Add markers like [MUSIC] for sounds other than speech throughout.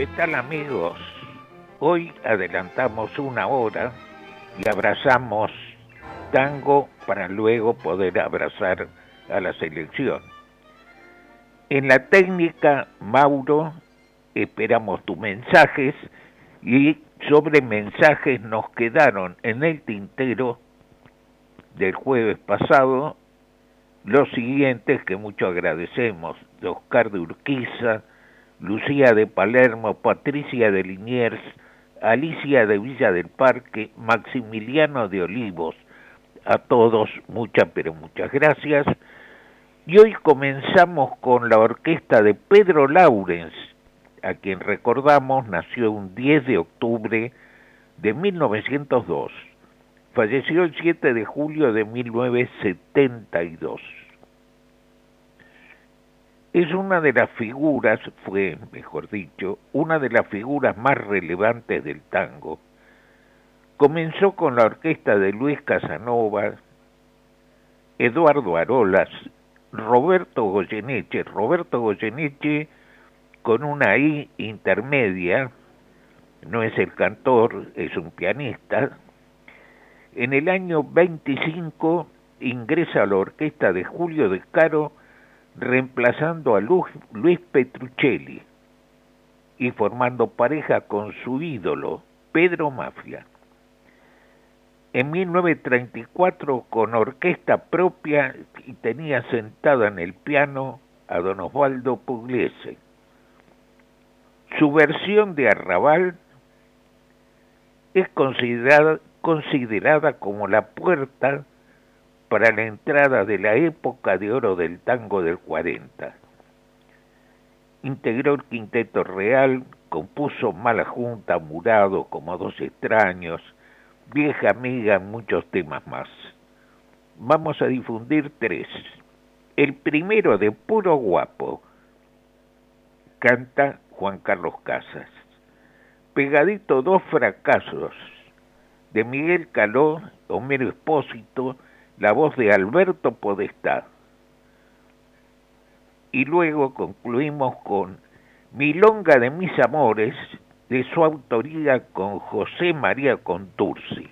¿Qué tal amigos? Hoy adelantamos una hora y abrazamos tango para luego poder abrazar a la selección. En la técnica, Mauro, esperamos tus mensajes y sobre mensajes nos quedaron en el tintero del jueves pasado los siguientes que mucho agradecemos, de Oscar de Urquiza, Lucía de Palermo, Patricia de Liniers, Alicia de Villa del Parque, Maximiliano de Olivos. A todos muchas pero muchas gracias. Y hoy comenzamos con la orquesta de Pedro Laurens, a quien recordamos nació un 10 de octubre de 1902. Falleció el 7 de julio de 1972 es una de las figuras, fue, mejor dicho, una de las figuras más relevantes del tango. Comenzó con la orquesta de Luis Casanova, Eduardo Arolas, Roberto Goyeneche, Roberto Goyeneche con una I intermedia, no es el cantor, es un pianista. En el año 25 ingresa a la orquesta de Julio de Caro, reemplazando a Luis Petruccelli y formando pareja con su ídolo, Pedro Mafia. En 1934, con orquesta propia, y tenía sentada en el piano a don Osvaldo Pugliese. Su versión de Arrabal es considerada, considerada como la puerta para la entrada de la época de oro del tango del 40. Integró el Quinteto Real, compuso Mala Junta, Murado, como dos extraños, Vieja Amiga, muchos temas más. Vamos a difundir tres. El primero de Puro Guapo, canta Juan Carlos Casas. Pegadito dos fracasos, de Miguel Caló, Homero Espósito, la voz de Alberto Podestá. Y luego concluimos con Milonga de mis amores, de su autoría con José María Contursi.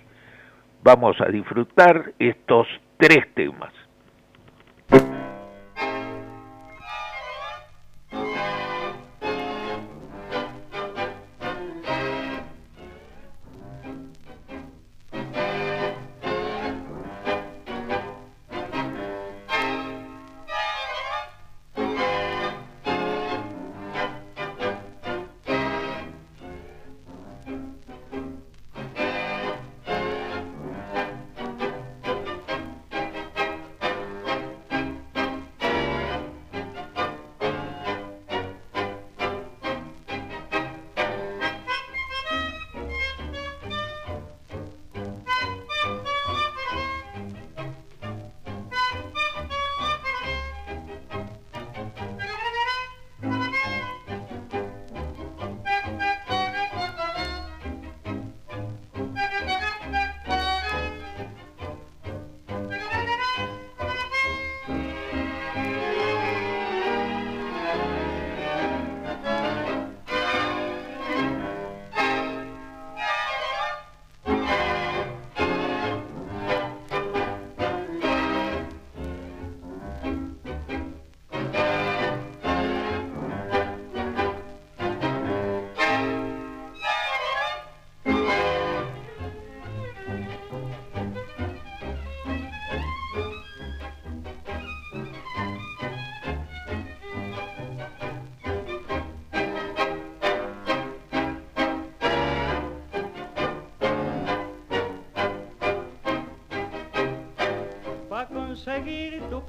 Vamos a disfrutar estos tres temas.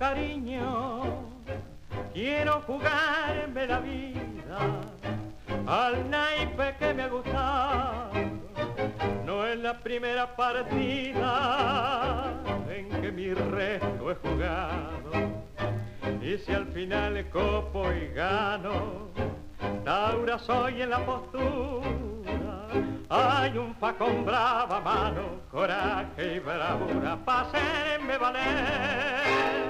Cariño quiero jugarme la vida al naipe que me ha gustado. No es la primera partida en que mi resto he jugado. Y si al final copo y gano, Taura soy en la postura. Hay un facón brava mano, coraje y bravura, pasenme valer.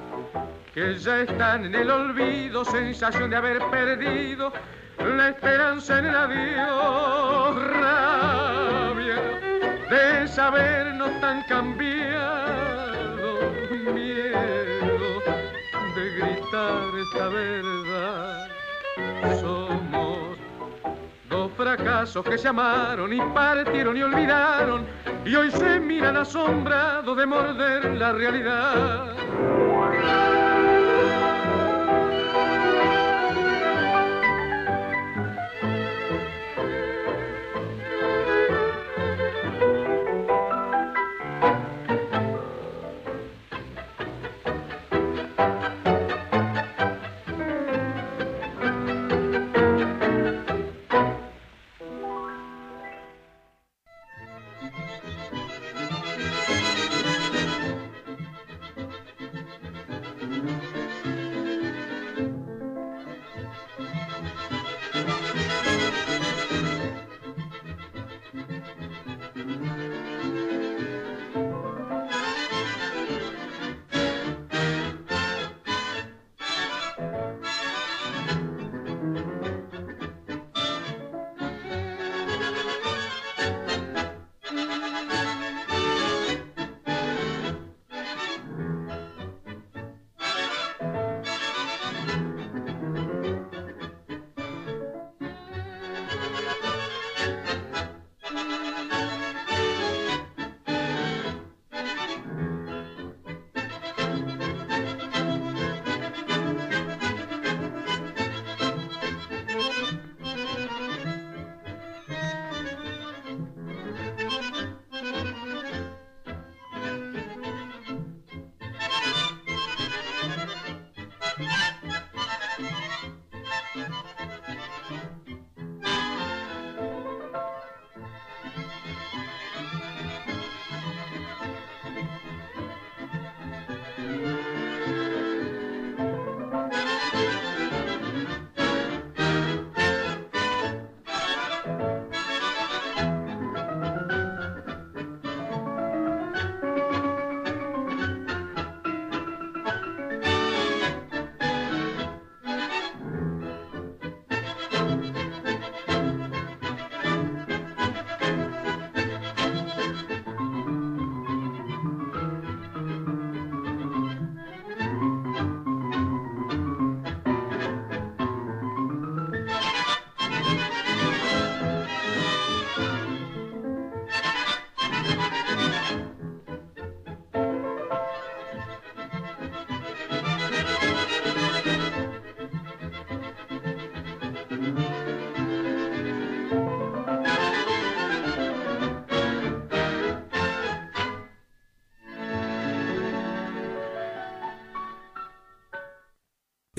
el olvido, sensación de haber perdido la esperanza en el adiós, rabia de sabernos tan cambiado, miedo de gritar esta verdad. Somos dos fracasos que se amaron y partieron y olvidaron y hoy se miran asombrados de morder la realidad.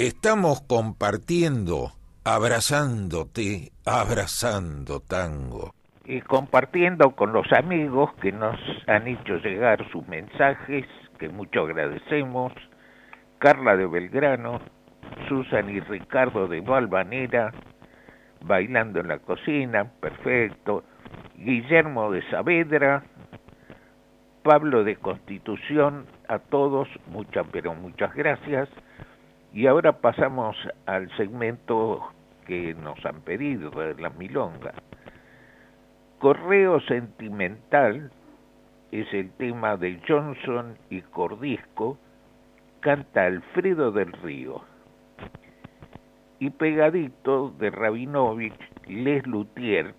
Estamos compartiendo, abrazándote, abrazando tango. Y compartiendo con los amigos que nos han hecho llegar sus mensajes, que mucho agradecemos. Carla de Belgrano, Susan y Ricardo de Valvanera, Bailando en la Cocina, perfecto. Guillermo de Saavedra, Pablo de Constitución, a todos muchas, pero muchas gracias. Y ahora pasamos al segmento que nos han pedido de la milonga. Correo sentimental es el tema de Johnson y Cordisco, canta Alfredo del Río. Y pegadito de Rabinovich, Les Luthier,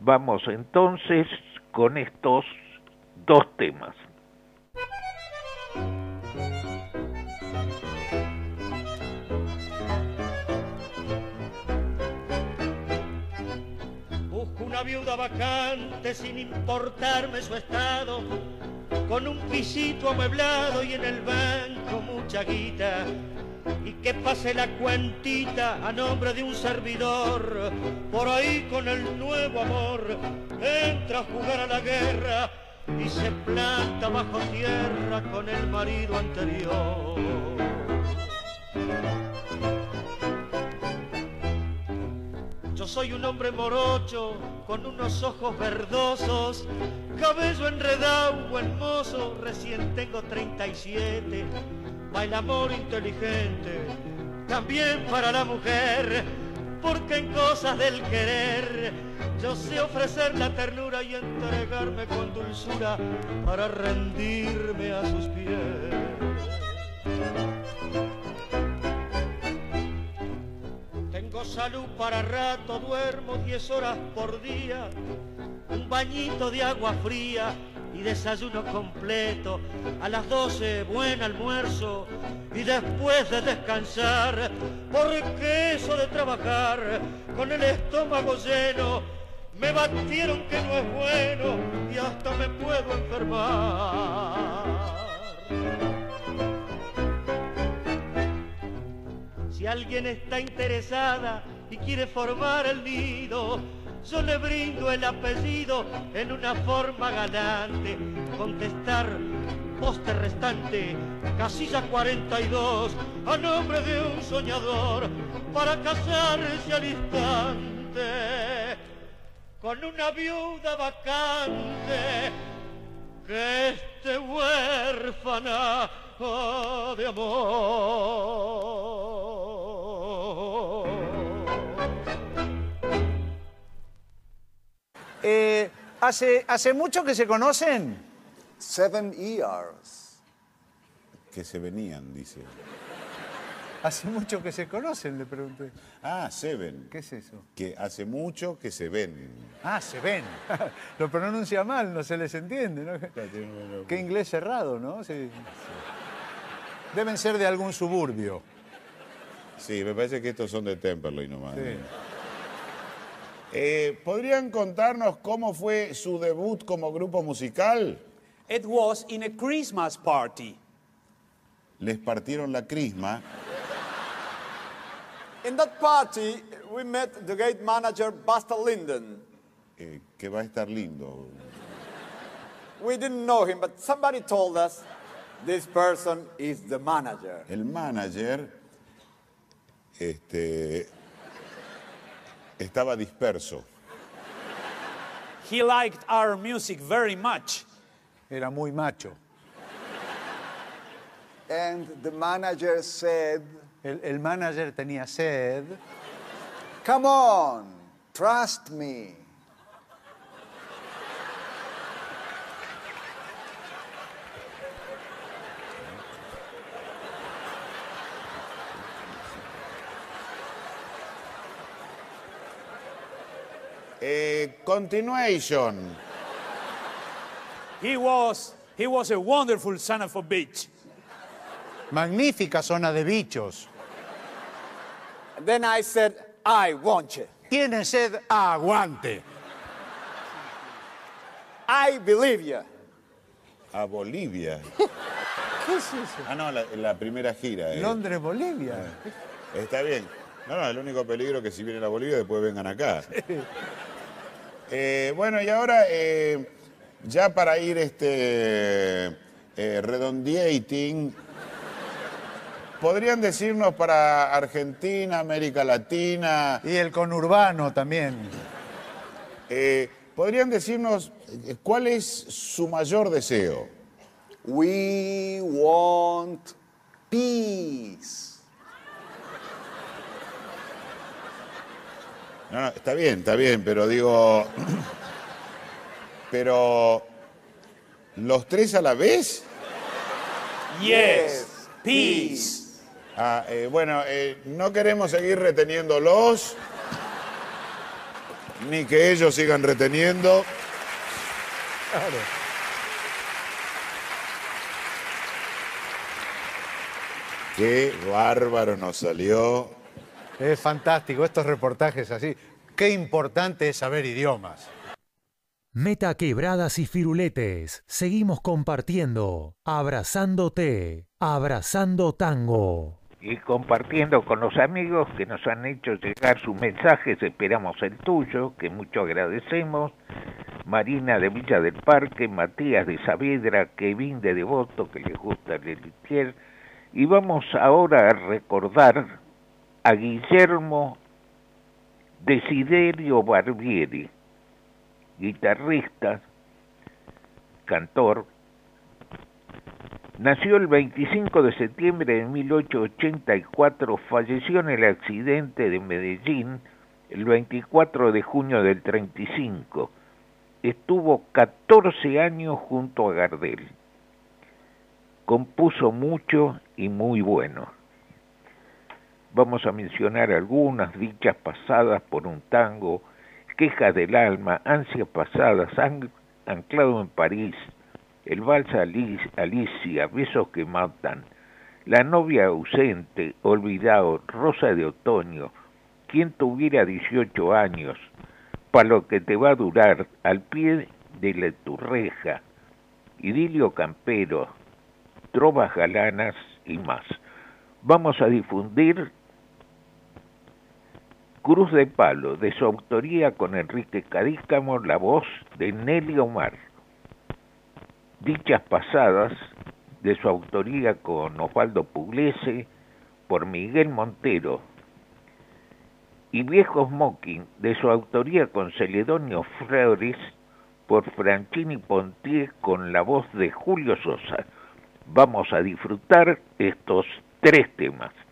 vamos entonces con estos dos temas. Viuda vacante sin importarme su estado, con un pisito amueblado y en el banco mucha guita. Y que pase la cuentita a nombre de un servidor, por ahí con el nuevo amor, entra a jugar a la guerra y se planta bajo tierra con el marido anterior. Soy un hombre morocho con unos ojos verdosos, cabello enredado, buen mozo, recién tengo 37, baila amor inteligente, también para la mujer, porque en cosas del querer yo sé ofrecer la ternura y entregarme con dulzura para rendirme a sus pies. Tengo salud para rato, duermo 10 horas por día, un bañito de agua fría y desayuno completo. A las 12 buen almuerzo y después de descansar, porque eso de trabajar con el estómago lleno, me batieron que no es bueno y hasta me puedo enfermar. Si alguien está interesada y quiere formar el nido, yo le brindo el apellido en una forma galante. Contestar, poste restante, casilla 42, a nombre de un soñador, para casarse al instante con una viuda vacante que esté huérfana de amor. Eh, ¿hace, ¿Hace mucho que se conocen? Seven years. Que se venían, dice. Hace mucho que se conocen, le pregunté. Ah, Seven. ¿Qué es eso? Que hace mucho que se ven. Ah, se ven. [LAUGHS] Lo pronuncia mal, no se les entiende, ¿no? Qué inglés cerrado, ¿no? Sí. Deben ser de algún suburbio. Sí, me parece que estos son de Temperley nomás. Sí. Eh, ¿Podrían contarnos cómo fue su debut como grupo musical? It was in a Christmas party. Les partieron la crisma. In that party, we met the gate manager, Buster Linden. eh, que va a estar lindo. We didn't know him, but somebody told us this person is the manager. El manager este, estaba disperso. He liked our music very much. Era muy macho. And the manager said, El, el manager tenía sed. Come on, trust me. Eh, continuation. He was, he was a wonderful son of a bitch. Magnífica zona de bichos. And then I said, I want you. Tiene sed, aguante. I believe you. A Bolivia. [LAUGHS] ¿Qué es eso? Ah, no, la, la primera gira. eh. Londres, Bolivia. Está bien. No, no, el único peligro es que si vienen a Bolivia después vengan acá. Eh, bueno, y ahora, eh, ya para ir este, eh, redondeating, ¿podrían decirnos para Argentina, América Latina, Y el conurbano también. eh, ¿podrían decirnos cuál es su mayor deseo? We want peace. No, no, está bien, está bien, pero digo. [CLEARS THROAT] Pero. ¿Los tres a la vez? Yes. Peace. Ah, eh, bueno, eh, no queremos seguir reteniéndolos, ni que ellos sigan reteniendo. Qué bárbaro nos salió. Es fantástico estos reportajes así. Qué importante es saber idiomas. Meta quebradas y firuletes. Seguimos compartiendo. Abrazándote. Abrazando tango. y compartiendo con los amigos que nos han hecho llegar sus mensajes, esperamos el tuyo, que mucho agradecemos, Marina de Villa del Parque, Matías de Saavedra, Kevin de Devoto, que les gusta el Litier, y vamos ahora a recordar a Guillermo Desiderio Barbieri, guitarrista, cantor, Nació el 25 de septiembre de 1884, falleció en el accidente de Medellín el 24 de junio del 35. Estuvo 14 años junto a Gardel. Compuso mucho y muy bueno. Vamos a mencionar algunas dichas pasadas por un tango, quejas del alma, ansias pasadas, an- anclado en París, el vals Alic- Alicia, besos que matan, la novia ausente, olvidado, rosa de otoño, quien tuviera 18 años, para lo que te va a durar, al pie de la turreja, idilio campero, trovas galanas y más. Vamos a difundir Cruz de Palo, de su autoría con Enrique Cadícamo, la voz de Nelly Omar. Dichas pasadas, de su autoría con Osvaldo Pugliese, por Miguel Montero. Y Viejo Smoking, de su autoría con Celedonio Flores, por Franchini Pontier con la voz de Julio Sosa. Vamos a disfrutar estos tres temas.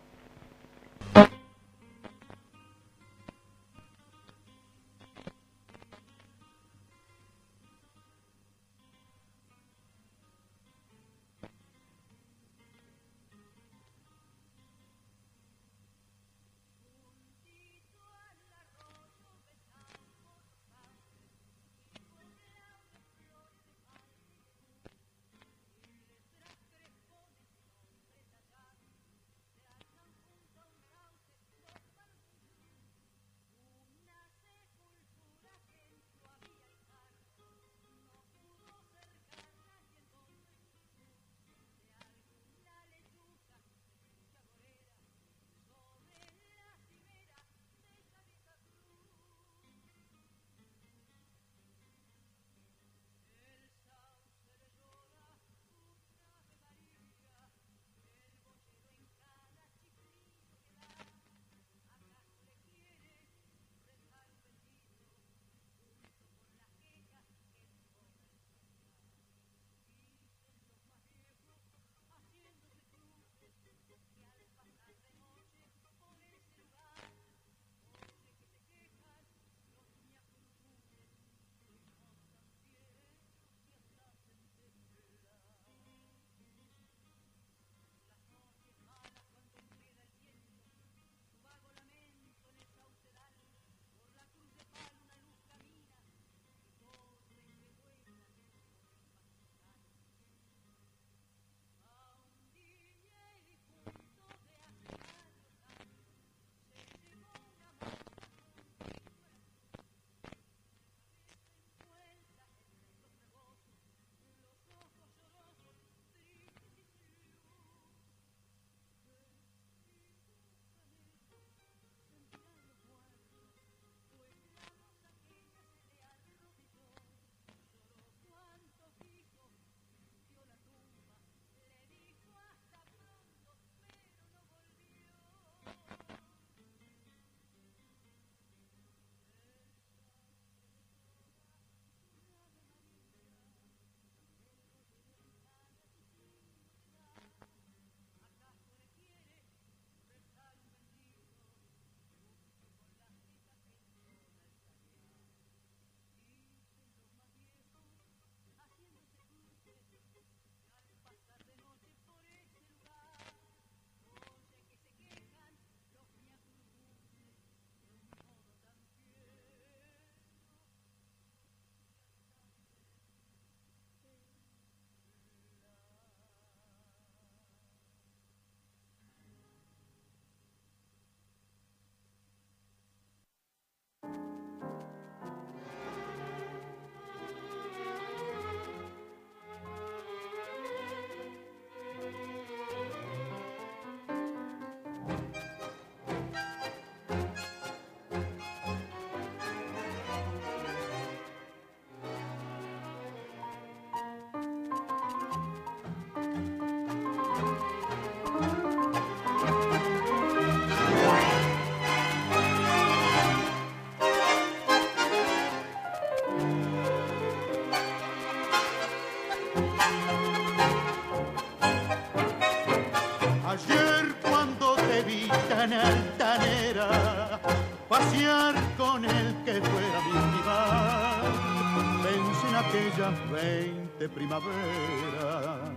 Aquellas veinte primaveras,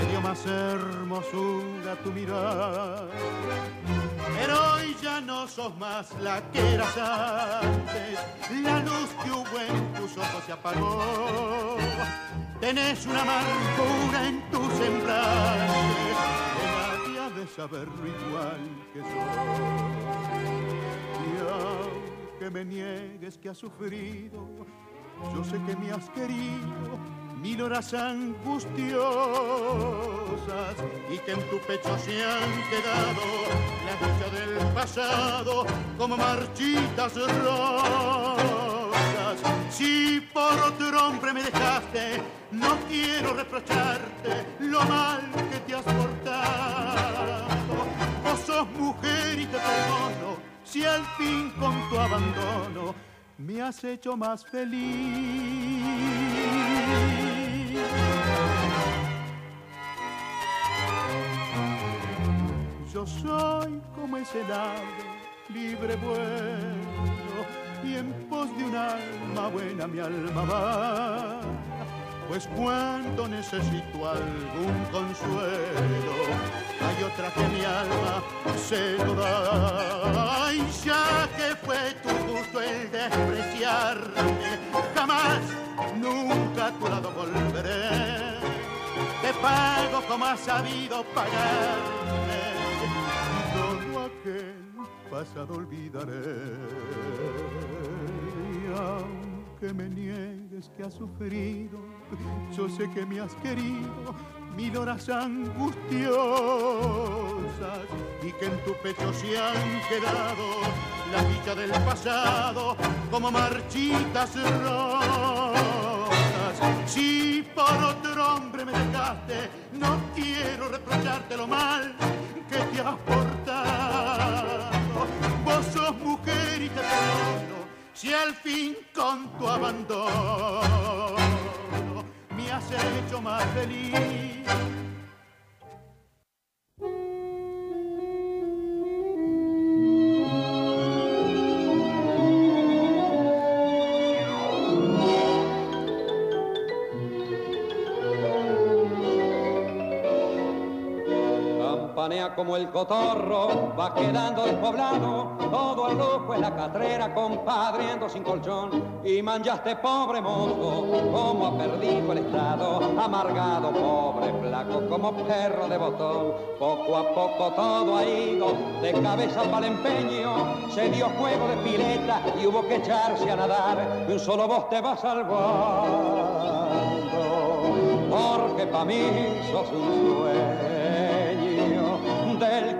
que dio más hermosura tu mirar. Pero hoy ya no sos más la que eras antes, la luz que hubo en tus ojos se apagó. Tenés una amargura en tu semblante, que nadie ha de saberlo igual que soy. Y aunque me niegues que has sufrido, yo sé que me has querido mil horas angustiosas y que en tu pecho se han quedado la lucha del pasado como marchitas rosas. Si por otro hombre me dejaste, no quiero reprocharte lo mal que te has portado. Vos sos mujer y te perdono si al fin con tu abandono me has hecho más feliz. Yo soy como ese ave, libre vuelo, y en pos de un alma buena mi alma va. Pues cuando necesito algún consuelo, hay otra que mi alma se lo da. Ay, ya que fue tu gusto el despreciarme, jamás, nunca a tu lado volveré. Te pago como has sabido pagarme, y todo aquel pasado olvidaré. Y aunque me niegues que has sufrido, yo sé que me has querido mil horas angustiosas y que en tu pecho se han quedado la dicha del pasado como marchitas rosas. Si por otro hombre me dejaste, no quiero reprocharte lo mal que te has portado. Vos sos mujer y te perdono si al fin con tu abandono me has hecho más feliz. Campanea como el cotorro, va quedando despoblado, todo el lujo en la catrera, compadriendo sin colchón, y manchaste pobre mozo, como ha perdido el estado, amargado, pobre, flaco, como perro de botón, poco a poco todo ha ido, de cabeza para el empeño, se dio juego de pileta y hubo que echarse a nadar, y un solo vos te vas salvando, porque pa' mí sos un sueño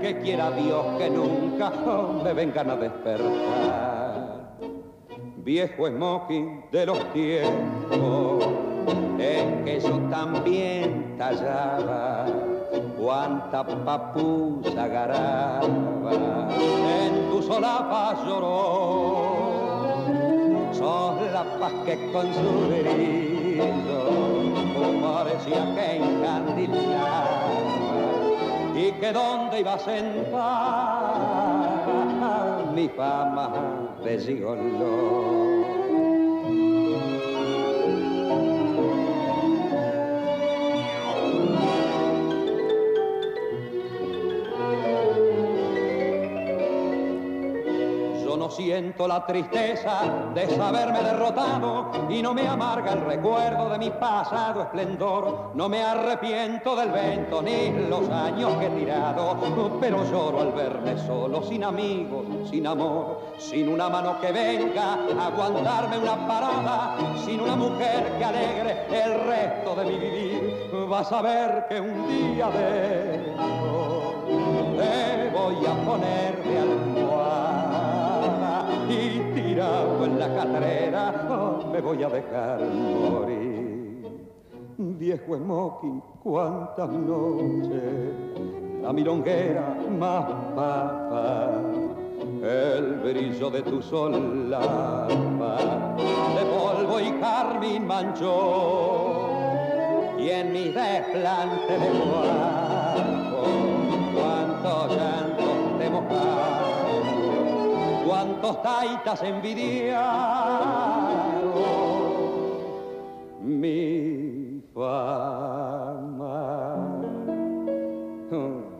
que quiera Dios que nunca me vengan a despertar. Viejo smoking de los tiempos en que yo también tallaba, cuánta papusa garaba, en tu solapa lloró, sos la paz que con su brillo parecía que encandilaba y que dónde iba a sentar mi fama de gigoló. No siento la tristeza de saberme derrotado y no me amarga el recuerdo de mi pasado esplendor. No me arrepiento del vento ni los años que he tirado, pero lloro al verme solo, sin amigos, sin amor, sin una mano que venga a aguantarme una parada, sin una mujer que alegre el resto de mi vivir. Vas a ver que un día de esto te voy a poner de y tirado en la catrera oh, me voy a dejar morir. Viejo smoking, cuántas noches, la milonguera más papa, el brillo de tu solapa, de polvo y carmín manchó, y en mi desplante de guapo, cuánto llanto de mojar cuantos taitas envidiaron mi fama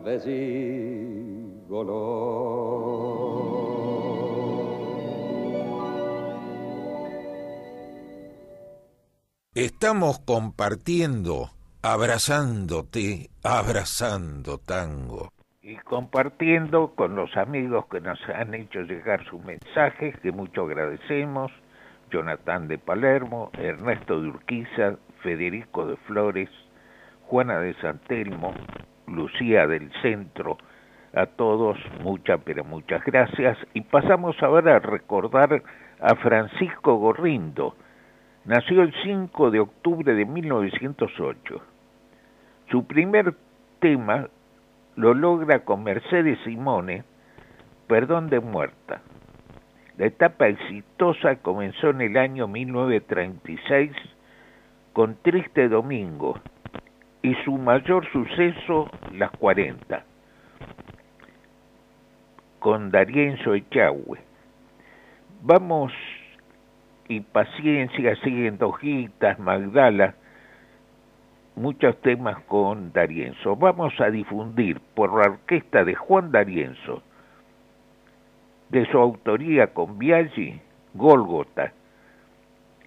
de Estamos compartiendo, abrazándote, abrazando tango. Y compartiendo con los amigos que nos han hecho llegar sus mensajes, que mucho agradecemos, Jonathan de Palermo, Ernesto de Urquiza, Federico de Flores, Juana de Santelmo, Lucía del Centro, a todos muchas pero muchas gracias y pasamos ahora a recordar a Francisco Gorrindo. Nació el 5 de octubre de 1908. Su primer tema lo logra con Mercedes Simone, Perdón de Muerta. La etapa exitosa comenzó en el año 1936 con Triste Domingo y su mayor suceso, Las 40 con Darienzo Echagüe. Vamos y paciencia, siguen hojitas, Magdala, muchos temas con Darienzo. Vamos a difundir por la orquesta de Juan Darienzo, de su autoría con Biaggi, Gólgota,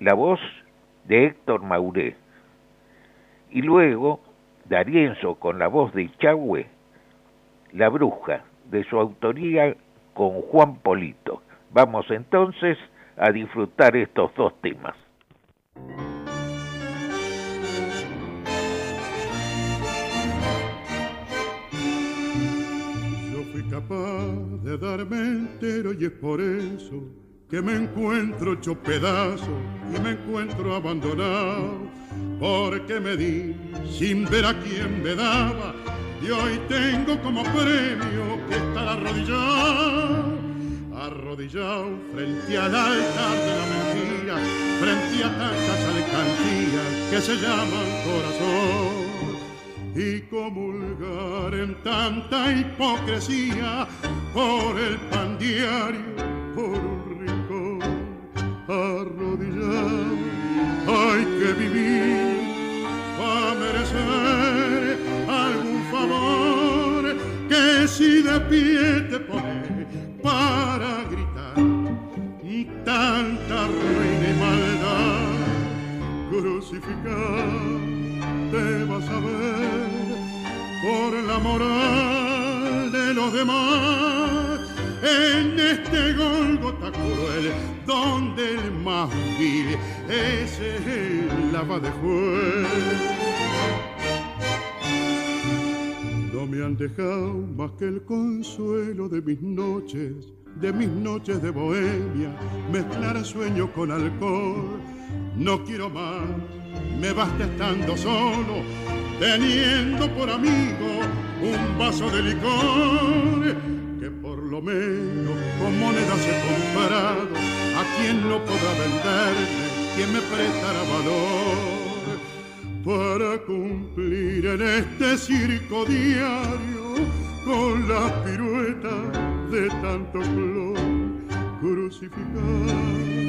la voz de Héctor Mauré, y luego Darienzo con la voz de Echagüe, La Bruja de su autoría con Juan Polito. Vamos entonces a disfrutar estos dos temas. Capaz de darme entero y es por eso que me encuentro hecho pedazo y me encuentro abandonado porque me di sin ver a quién me daba y hoy tengo como premio que estar arrodillado, arrodillado frente al altar de la mentira, frente a tantas alcantías que se llaman corazón. Y comulgar en tanta hipocresía por el pan diario, por un rincón, arrodillado, hay que vivir para merecer algún favor que si de pie te pone para gritar y tanta ruina y maldad crucificar te vas a ver por la moral de los demás en este Golgota cruel donde el más ese es el lava de juez no me han dejado más que el consuelo de mis noches, de mis noches de bohemia, mezclar sueño con alcohol. No quiero más, me basta estando solo, teniendo por amigo un vaso de licor, que por lo menos con monedas he comprado, a quien no podrá venderme, quien me prestará valor para cumplir en este circo diario con las piruetas de tanto flor crucificar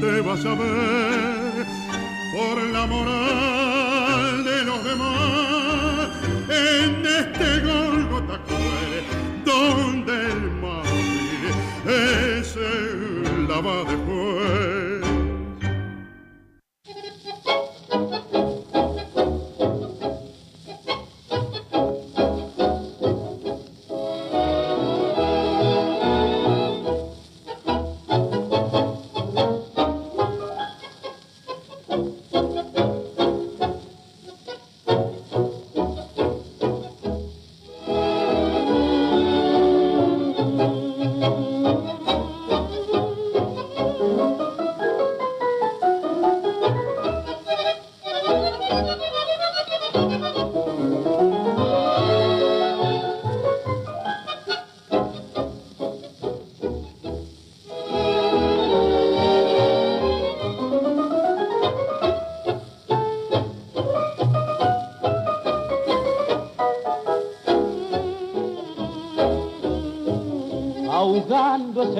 te vas a ver por la moral de los demás. En este Golgota cruel donde el mal es el lava de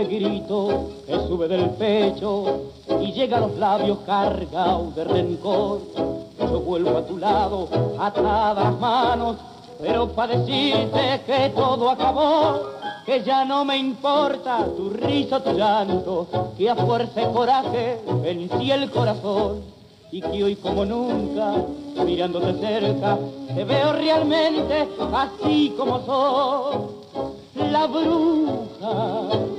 grito que sube del pecho y llega a los labios cargado de rencor. Yo vuelvo a tu lado, atadas manos, pero para decirte que todo acabó, que ya no me importa tu risa, tu llanto, que a fuerza y coraje vencí el corazón y que hoy como nunca, mirándote cerca, te veo realmente así como soy, la bruja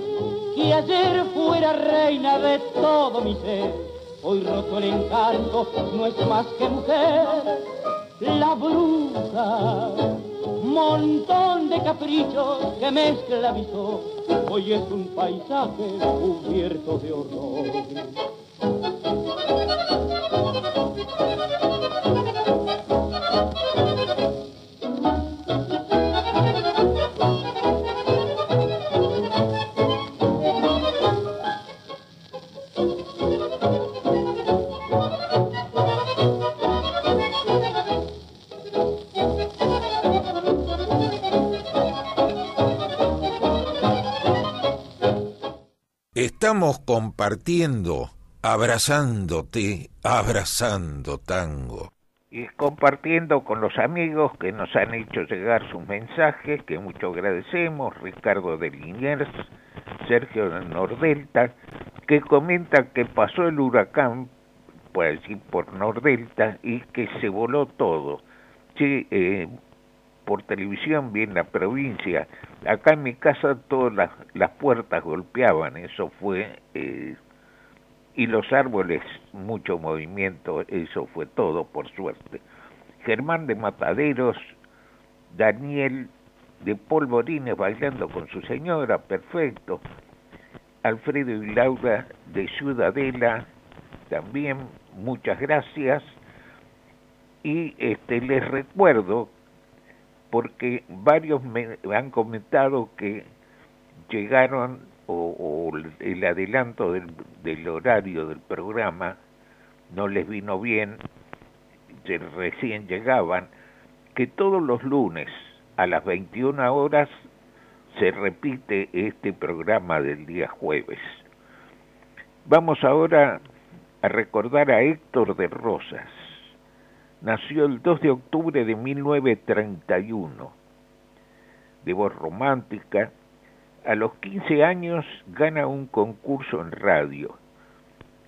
que ayer fuera reina de todo mi ser, hoy roto el encanto, no es más que mujer, la bruja, montón de caprichos que me esclavizó, hoy es un paisaje cubierto de horror. Estamos compartiendo, abrazándote, abrazando tango. y compartiendo con los amigos que nos han hecho llegar sus mensajes, que mucho agradecemos, Ricardo de Liniers, Sergio de Nordelta, que comenta que pasó el huracán, por decir por Nordelta, y que se voló todo. Sí, eh, por televisión vi en la provincia, acá en mi casa todas las, las puertas golpeaban, eso fue... Eh, y los árboles, mucho movimiento, eso fue todo, por suerte. Germán de Mataderos, Daniel de Polvorines bailando con su señora, perfecto. Alfredo y Laura de Ciudadela, también muchas gracias. Y este les recuerdo, porque varios me han comentado que llegaron o, el adelanto del, del, horario del programa no les vino bien, recién llegaban, que todos los lunes a las 21 horas se repite este programa del día jueves. Vamos ahora a recordar a Héctor de Rosas. Nació el 2 de octubre de 1931, de voz romántica, a los 15 años gana un concurso en radio.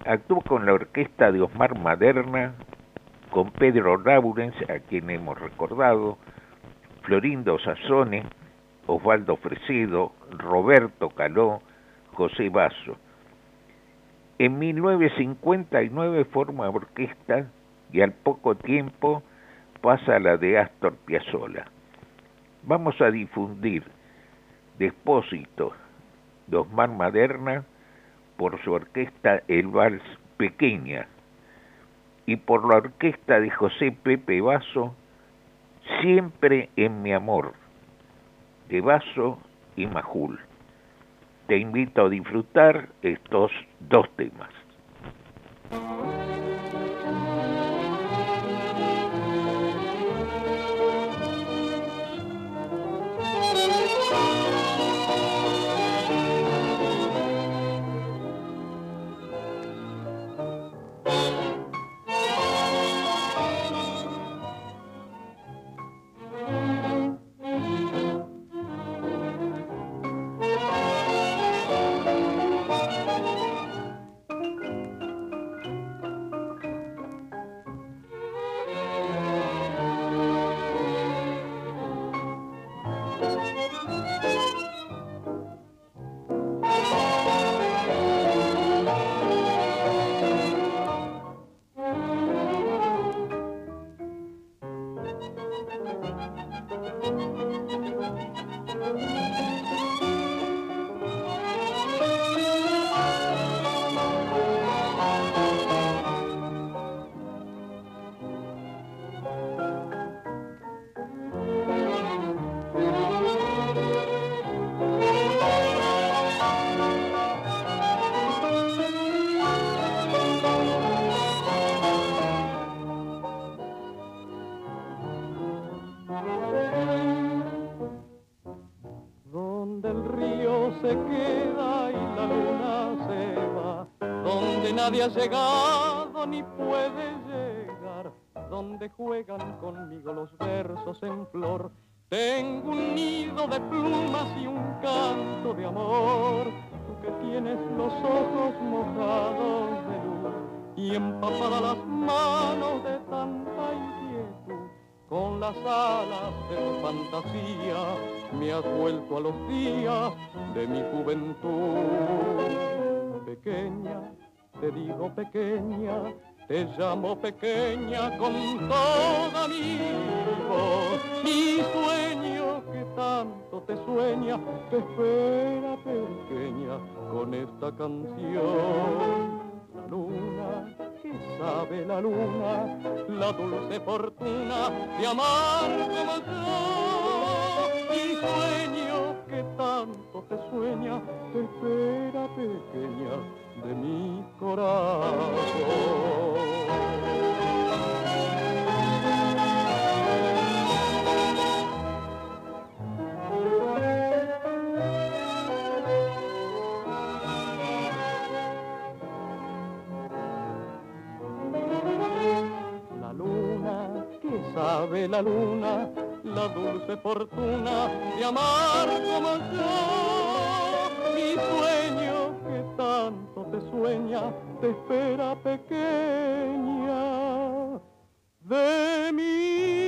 Actuó con la orquesta de Osmar Maderna, con Pedro Raurens, a quien hemos recordado, Florindo Sassone, Osvaldo Fresedo, Roberto Caló, José Basso. En 1959 forma orquesta y al poco tiempo pasa la de Astor Piazzolla. Vamos a difundir Despósito de Osmar Maderna por su orquesta El Vals Pequeña y por la orquesta de José Pepe Vaso Siempre en mi amor de Vaso y Majul. Te invito a disfrutar estos dos temas. Nadie ha llegado ni puede llegar, donde juegan conmigo los versos en flor. Tengo un nido de plumas y un canto de amor, tú que tienes los ojos mojados de luz y empapadas las manos de tanta inquietud con las alas de tu fantasía me has vuelto a los días de mi juventud. Pequeña, te digo pequeña, te llamo pequeña con toda mi voz. Mi sueño que tanto te sueña, te espera pequeña con esta canción. La luna, que sabe la luna, la dulce fortuna de amar como yo. Mi sueño que tanto te sueña, te espera pequeña de mi La luna, que sabe la luna, la dulce fortuna de amar como yo. Mi sueño que tanto te sueña, te espera pequeña. De mi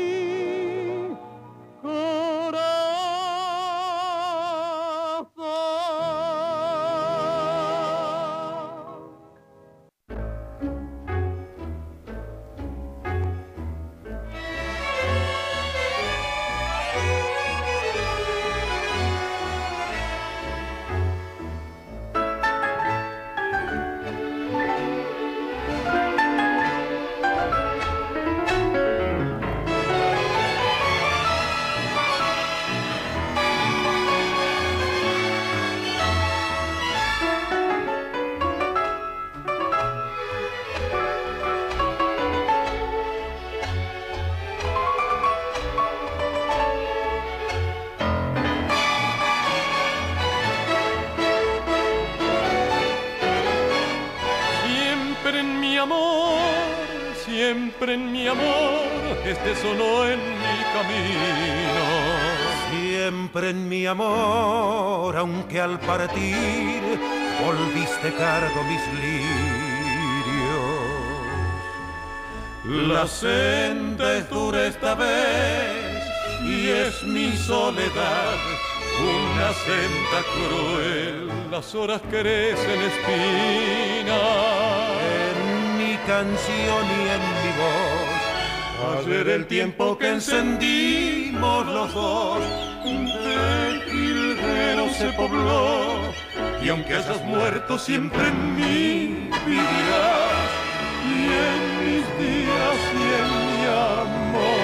siempre en mi amor, este sonó en mi camino. Siempre en mi amor, aunque al partir volviste cargo mis lirios. La senda es dura esta vez y es mi soledad una senda cruel. Las horas crecen espinas. En mi canción y en mi voz, Ayer el tiempo que encendimos los dos, de jilguero se pobló. Y aunque hayas muerto, siempre en mí vivirás. Y en mis días y en mi amor.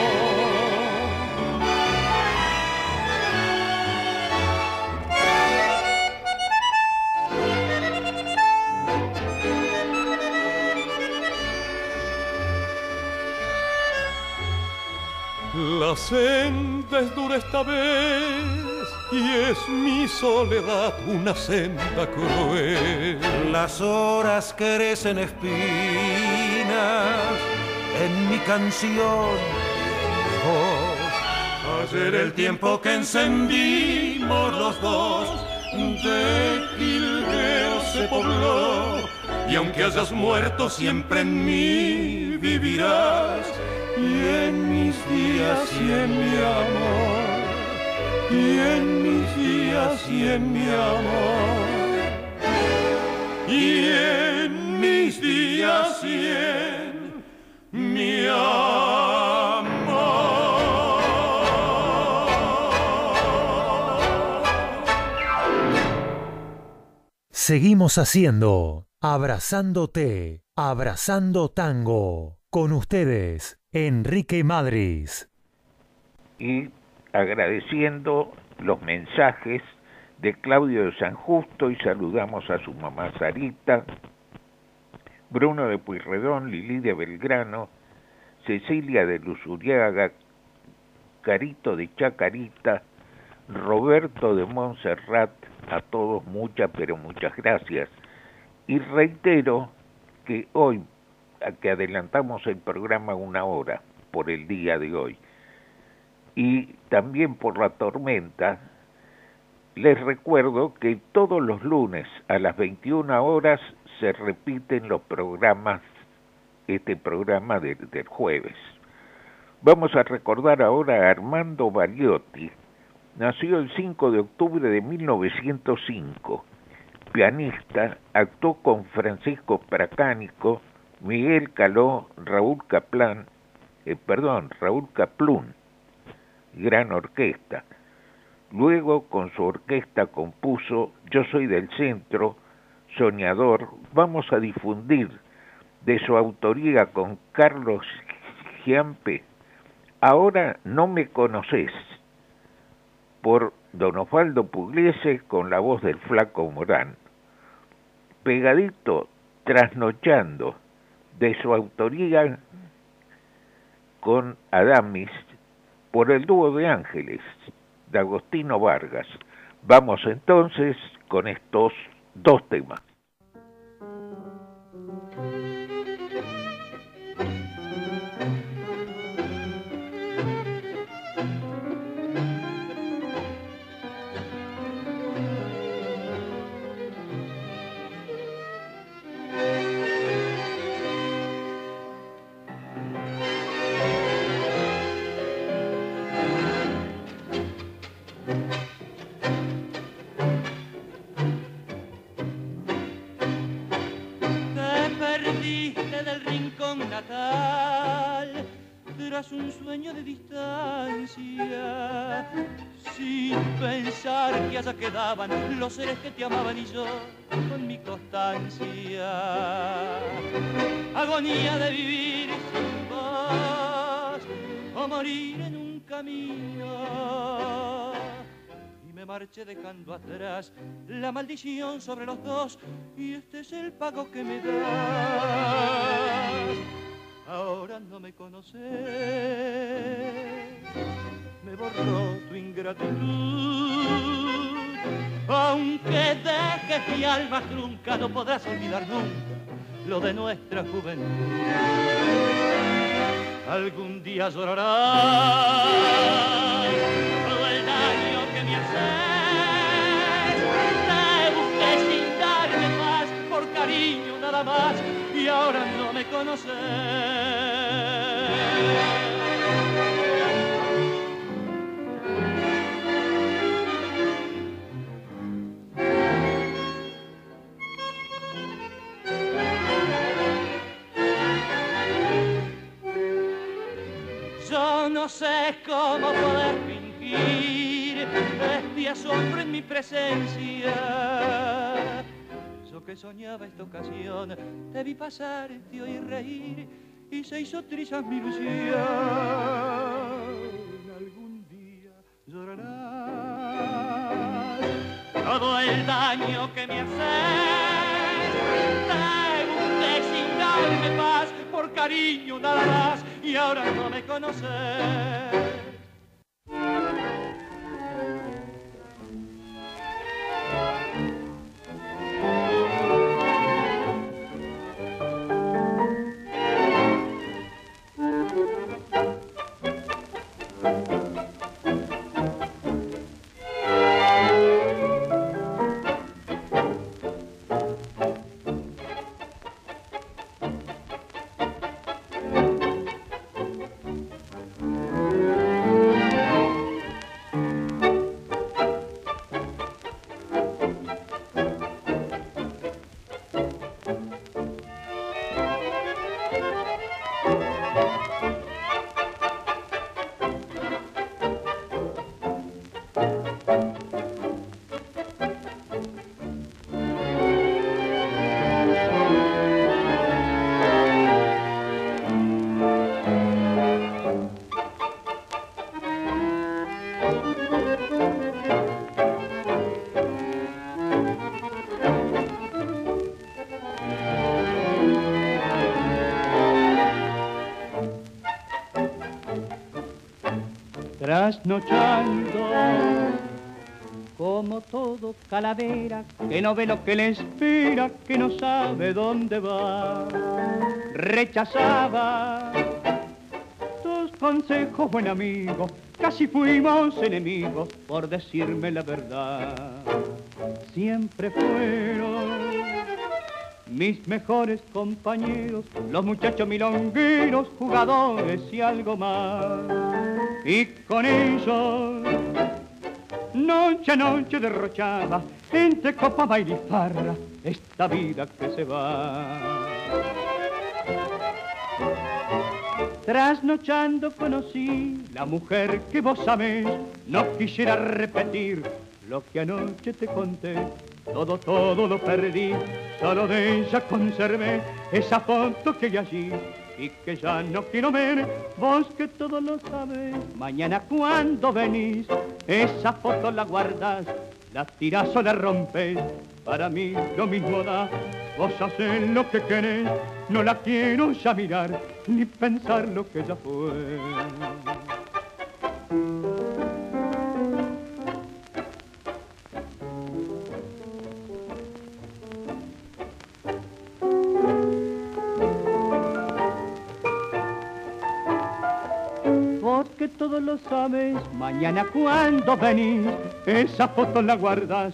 La senda es dura esta vez y es mi soledad una senda cruel. las horas crecen espinas en mi canción voz. Ayer el tiempo que encendimos los dos, de jilguero se pobló. Y aunque hayas muerto, siempre en mí vivirás. Y en mis días y en mi amor. Y en mis días y en mi amor. Y en mis días y en mi Seguimos haciendo Abrazándote, Abrazando Tango. Con ustedes, Enrique Madris. y agradeciendo los mensajes de Claudio de San Justo y saludamos a su mamá Sarita, Bruno de Pueyrredón, Lili de Belgrano, Cecilia de Luzuriaga, Carito de Chacarita, Roberto de Montserrat, a todos muchas, pero muchas gracias. Y reitero que hoy, que adelantamos el programa una hora por el día de hoy, y también por la tormenta, les recuerdo que todos los lunes a las 21 horas se repiten los programas, este programa del jueves. Vamos a recordar ahora a Armando Bariotti. Nació el 5 de octubre de 1905. Pianista, actuó con Francisco Pracánico, Miguel Caló, Raúl Caplán, eh, perdón, Raúl Caplún, gran orquesta. Luego con su orquesta compuso Yo soy del centro, Soñador. Vamos a difundir de su autoría con Carlos Giampe Ahora no me conoces, por Don Osvaldo Pugliese con la voz del flaco Morán. Pegadito, trasnochando, de su autoría con Adamis, por el dúo de ángeles, de Agostino Vargas. Vamos entonces con estos dos temas. Los seres que te amaban y yo con mi constancia. Agonía de vivir sin vos o morir en un camino. Y me marché dejando atrás la maldición sobre los dos y este es el pago que me das ahora no me conoces. Me borró tu ingratitud, aunque dejes mi alma trunca, no podrás olvidar nunca lo de nuestra juventud. Algún día llorarás todo el daño que me haces. Te busqué sin darme más, por cariño nada más y ahora no me conoces. Sé cómo poder fingir este asombro en mi presencia que soñaba esta ocasión, te vi pasar, te oí reír y se hizo trizas mi ilusión. Algún día llorarás todo el daño que me haces. Te sin darme paz, cariño nada más, y ahora no me conoces. Trasnochando como todo calavera, que no ve lo que le espera, que no sabe dónde va. Rechazaba tus consejos, buen amigo, casi fuimos enemigos por decirme la verdad. Siempre fueron mis mejores compañeros, los muchachos milongueros, jugadores y algo más. Y con ellos, noche a noche derrochaba, entre copa, baile y farra, esta vida que se va. Trasnochando conocí la mujer que vos sabés, no quisiera repetir lo que anoche te conté. Todo, todo lo perdí, solo de ella conservé esa foto que hay allí y que ya no quiero ver. Vos que todo lo sabes, mañana cuando venís, esa foto la guardas, la tirás o la rompes. Para mí lo mismo da, vos haces lo que querés, no la quiero ya mirar ni pensar lo que ya fue. Porque todo lo sabes, mañana cuando venís, esa foto la guardas,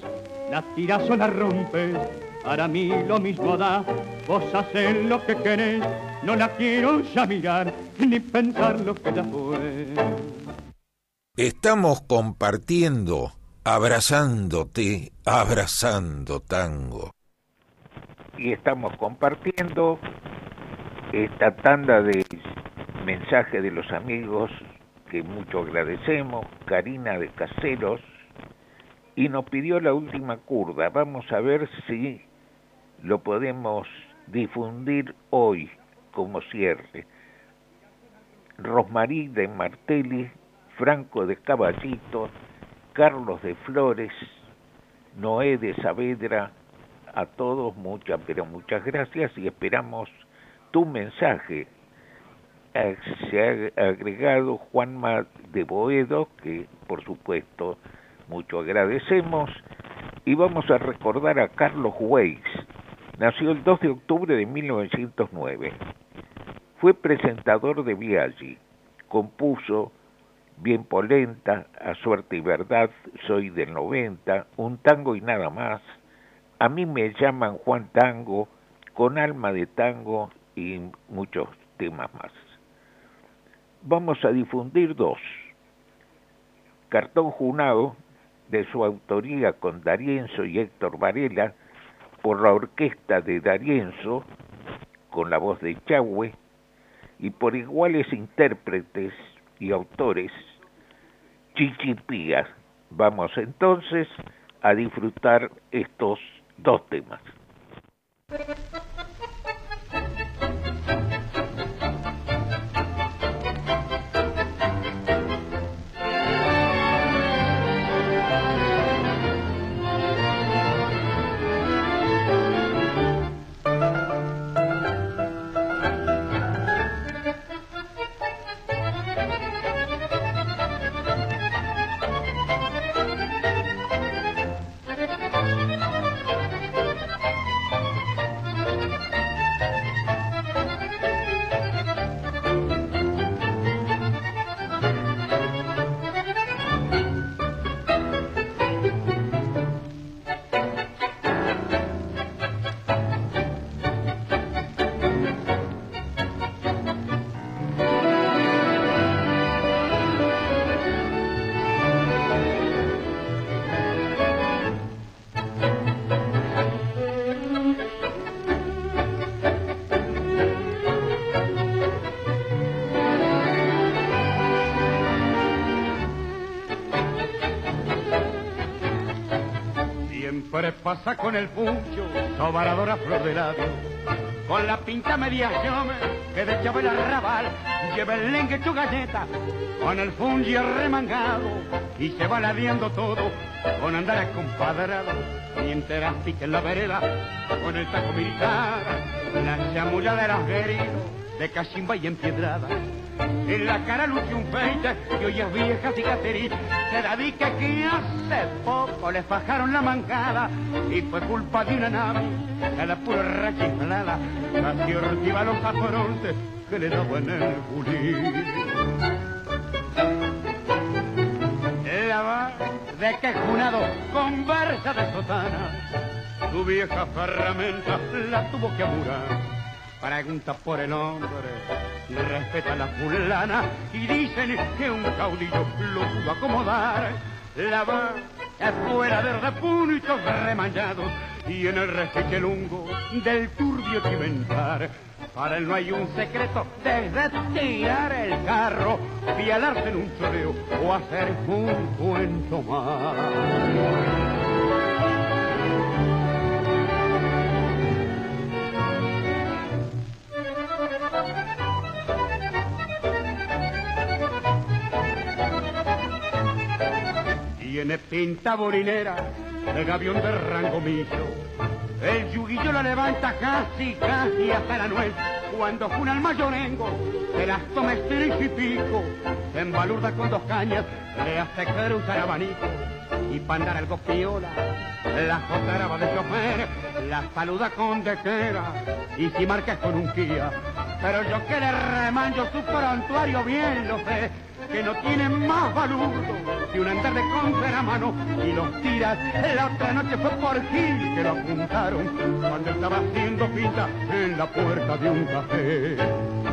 la tiras o la rompes, para mí lo mismo da, vos haces lo que querés, no la quiero ya mirar, ni pensar lo que ya fue. Estamos compartiendo, abrazándote, abrazando tango. Y estamos compartiendo esta tanda de mensajes de los amigos que mucho agradecemos, Karina de Caseros, y nos pidió la última curda. Vamos a ver si lo podemos difundir hoy como cierre. Rosmarí de Martelli, Franco de Caballito, Carlos de Flores, Noé de Saavedra, a todos muchas, pero muchas gracias y esperamos tu mensaje. Se ha agregado Juanma de Boedo, que por supuesto mucho agradecemos, y vamos a recordar a Carlos Weiss. Nació el 2 de octubre de 1909. Fue presentador de Viaggi. Compuso Bien Polenta, A Suerte y Verdad, Soy del 90, Un Tango y Nada Más. A mí me llaman Juan Tango, Con Alma de Tango y muchos temas más. Vamos a difundir dos. Cartón Junado, de su autoría con Darienzo y Héctor Varela, por la orquesta de Darienzo, con la voz de Chahue, y por iguales intérpretes y autores, Chichipía. Vamos entonces a disfrutar estos dos temas. Pasa con el pucho, tomaradora flor de labio, con la pinta media que de el arrabal, lleva el lengue tu galleta, con el fungi remangado, y se va ladeando todo, con andar acompadrado, mientras pique en la vereda, con el taco militar, la chamulla de los de cachimba y empiedrada, En la cara luce un peite y hoy es vieja cicatriz. Se la di que hace poco le fajaron la mancada y fue culpa de una nave a la pura rachiflada. Casi ortiva los aporontes que le daban el bulín. La va de quejunado conversa de sotana. Tu vieja ferramenta la tuvo que amurar. Pregunta por el hombre, respeta a la fulana y dicen que un caudillo lo pudo acomodar. La va fuera de repuntos remañados y en el respeto lungo del turbio cimentar. Para él no hay un secreto desde tirar el carro, pialarse en un choreo o hacer un cuento más. Tiene pinta borinera de gavión de rango millo. El yuguillo la levanta casi, casi hasta la nuez. Cuando juna el mayorengo, se las toma y pico. Se embalurda con dos cañas, le hace cruzar abanico. Y para andar algo piola, la va de chofer, la saluda con dequera. Y si marca con un guía, pero yo que le remanjo su prontuario bien lo sé que no tienen más valor que un andar de contra a mano y los tiras. La otra noche fue por Gil que lo apuntaron cuando estaba haciendo pinta en la puerta de un café.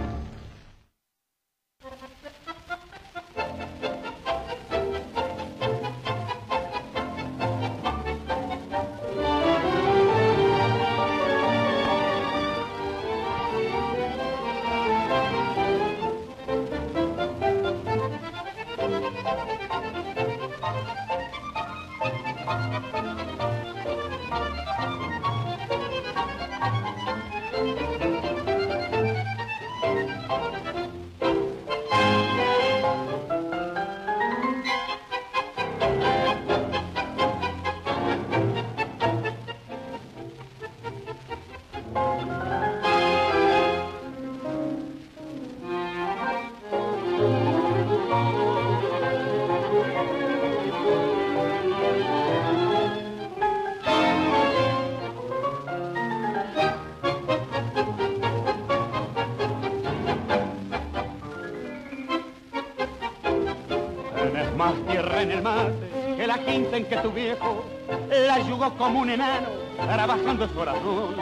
Que tu viejo la yugó como un enano, trabajando su corazón.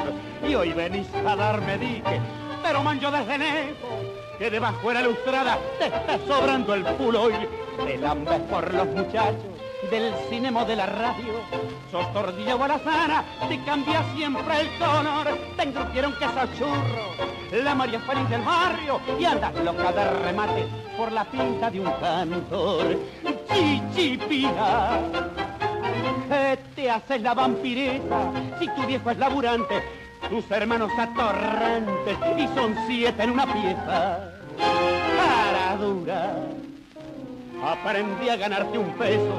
Y hoy venís a darme dique, pero manjo desde lejos, que debajo de la lustrada te está sobrando el pulo y te lambes por los muchachos del cinema de la radio. Sos tordilla o alazana, te cambia siempre el color. Te engrupieron que sos churro, la María Feliz del barrio y andas loca de remate por la pinta de un cantor. Chichipina te haces la vampireta si tu viejo es laburante, tus hermanos atorrantes y son siete en una pieza. Cara dura, aprendí a ganarte un peso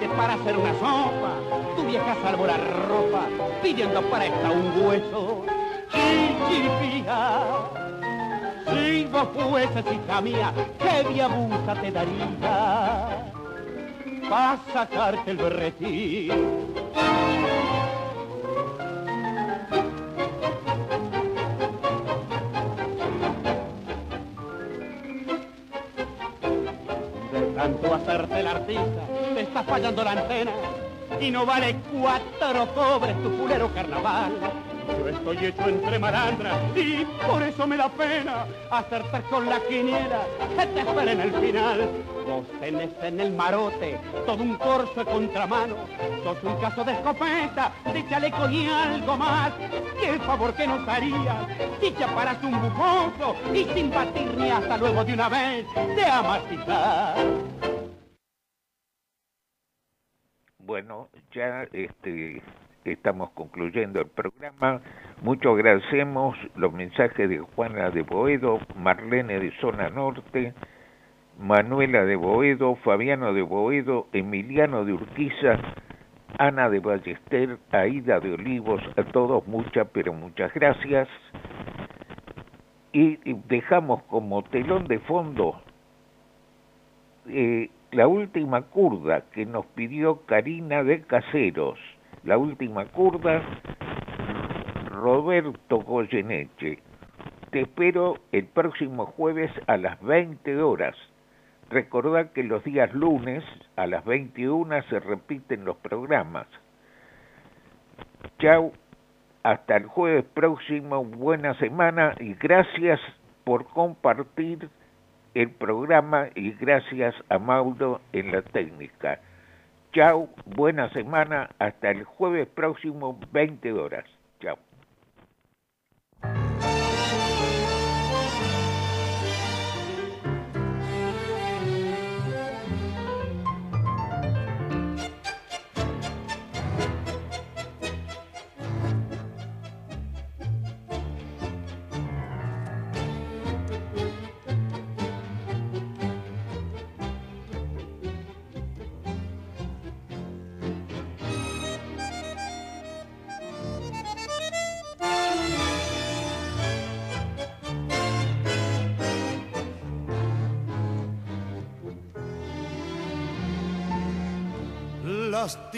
que para hacer una sopa tu vieja salvó la ropa pidiendo para esta un hueso. Chichipía, si vos fueses hija mía, qué diabusa te daría para sacarte el berretín. De tanto hacerte el artista, te está fallando la antena y no vale cuatro cobres tu fulero carnaval. Yo estoy hecho entre malandras y por eso me da pena hacerte con la quiniela que te espera en el final. Vos tenés en el marote todo un corso de contramano, sos un caso de escopeta, de chaleco y algo más. ¿Qué favor que nos harías si chaparas un bufoso y sin batir ni hasta luego de una vez te amacitar? Bueno, ya este estamos concluyendo el programa. Mucho agradecemos los mensajes de Juana de Boedo, Marlene de Zona Norte, Manuela de Boedo, Fabiano de Boedo, Emiliano de Urquiza, Ana de Ballester, Aida de Olivos, a todos muchas, pero muchas gracias. y dejamos como telón de fondo eh, la última curda que nos pidió Karina de Caseros, la última curda, Roberto Goyeneche. Te espero el próximo jueves a las 20 horas. Recordad que los días lunes a las 21 se repiten los programas. Chau, hasta el jueves próximo, buena semana y gracias por compartir el programa y gracias a Mauro en la técnica. Chao, buena semana, hasta el jueves próximo, 20 horas.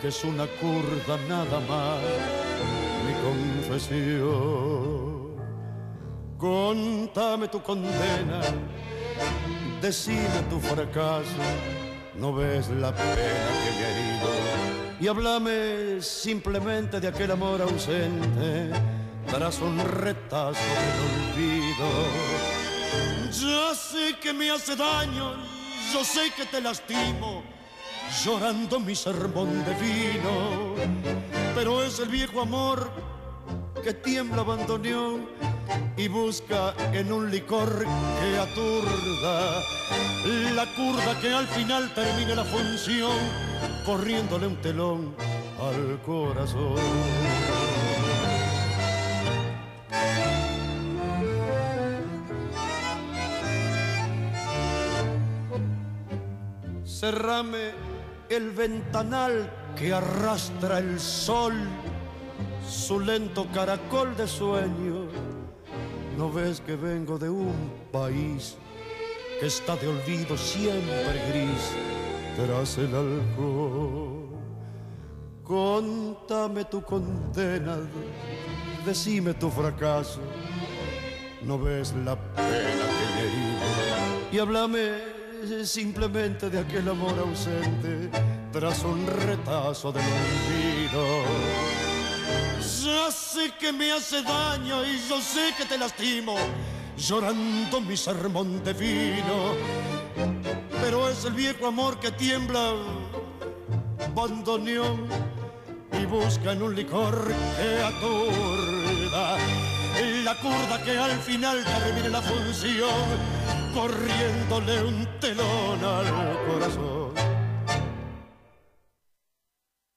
que es una curda nada más, mi confesión. Contame tu condena, decime tu fracaso, no ves la pena que me ha herido. Y háblame simplemente de aquel amor ausente, tras un retazo del olvido. Ya sé que me hace daño, yo sé que te lastimo llorando mi sermón de vino. Pero es el viejo amor que tiembla abandoneó y busca en un licor que aturda la curda que al final termine la función corriéndole un telón al corazón. Cerrame el ventanal que arrastra el sol, su lento caracol de sueño. ¿No ves que vengo de un país que está de olvido siempre gris tras el alcohol? Contame tu condena, decime tu fracaso. ¿No ves la pena que me? Y háblame simplemente de aquel amor ausente tras un retazo del olvido. Ya sé que me hace daño y yo sé que te lastimo, llorando mi sermón de vino. Pero es el viejo amor que tiembla, bandoneón, y busca en un licor que aturda la curda que al final termine la función corriéndole un telón al corazón.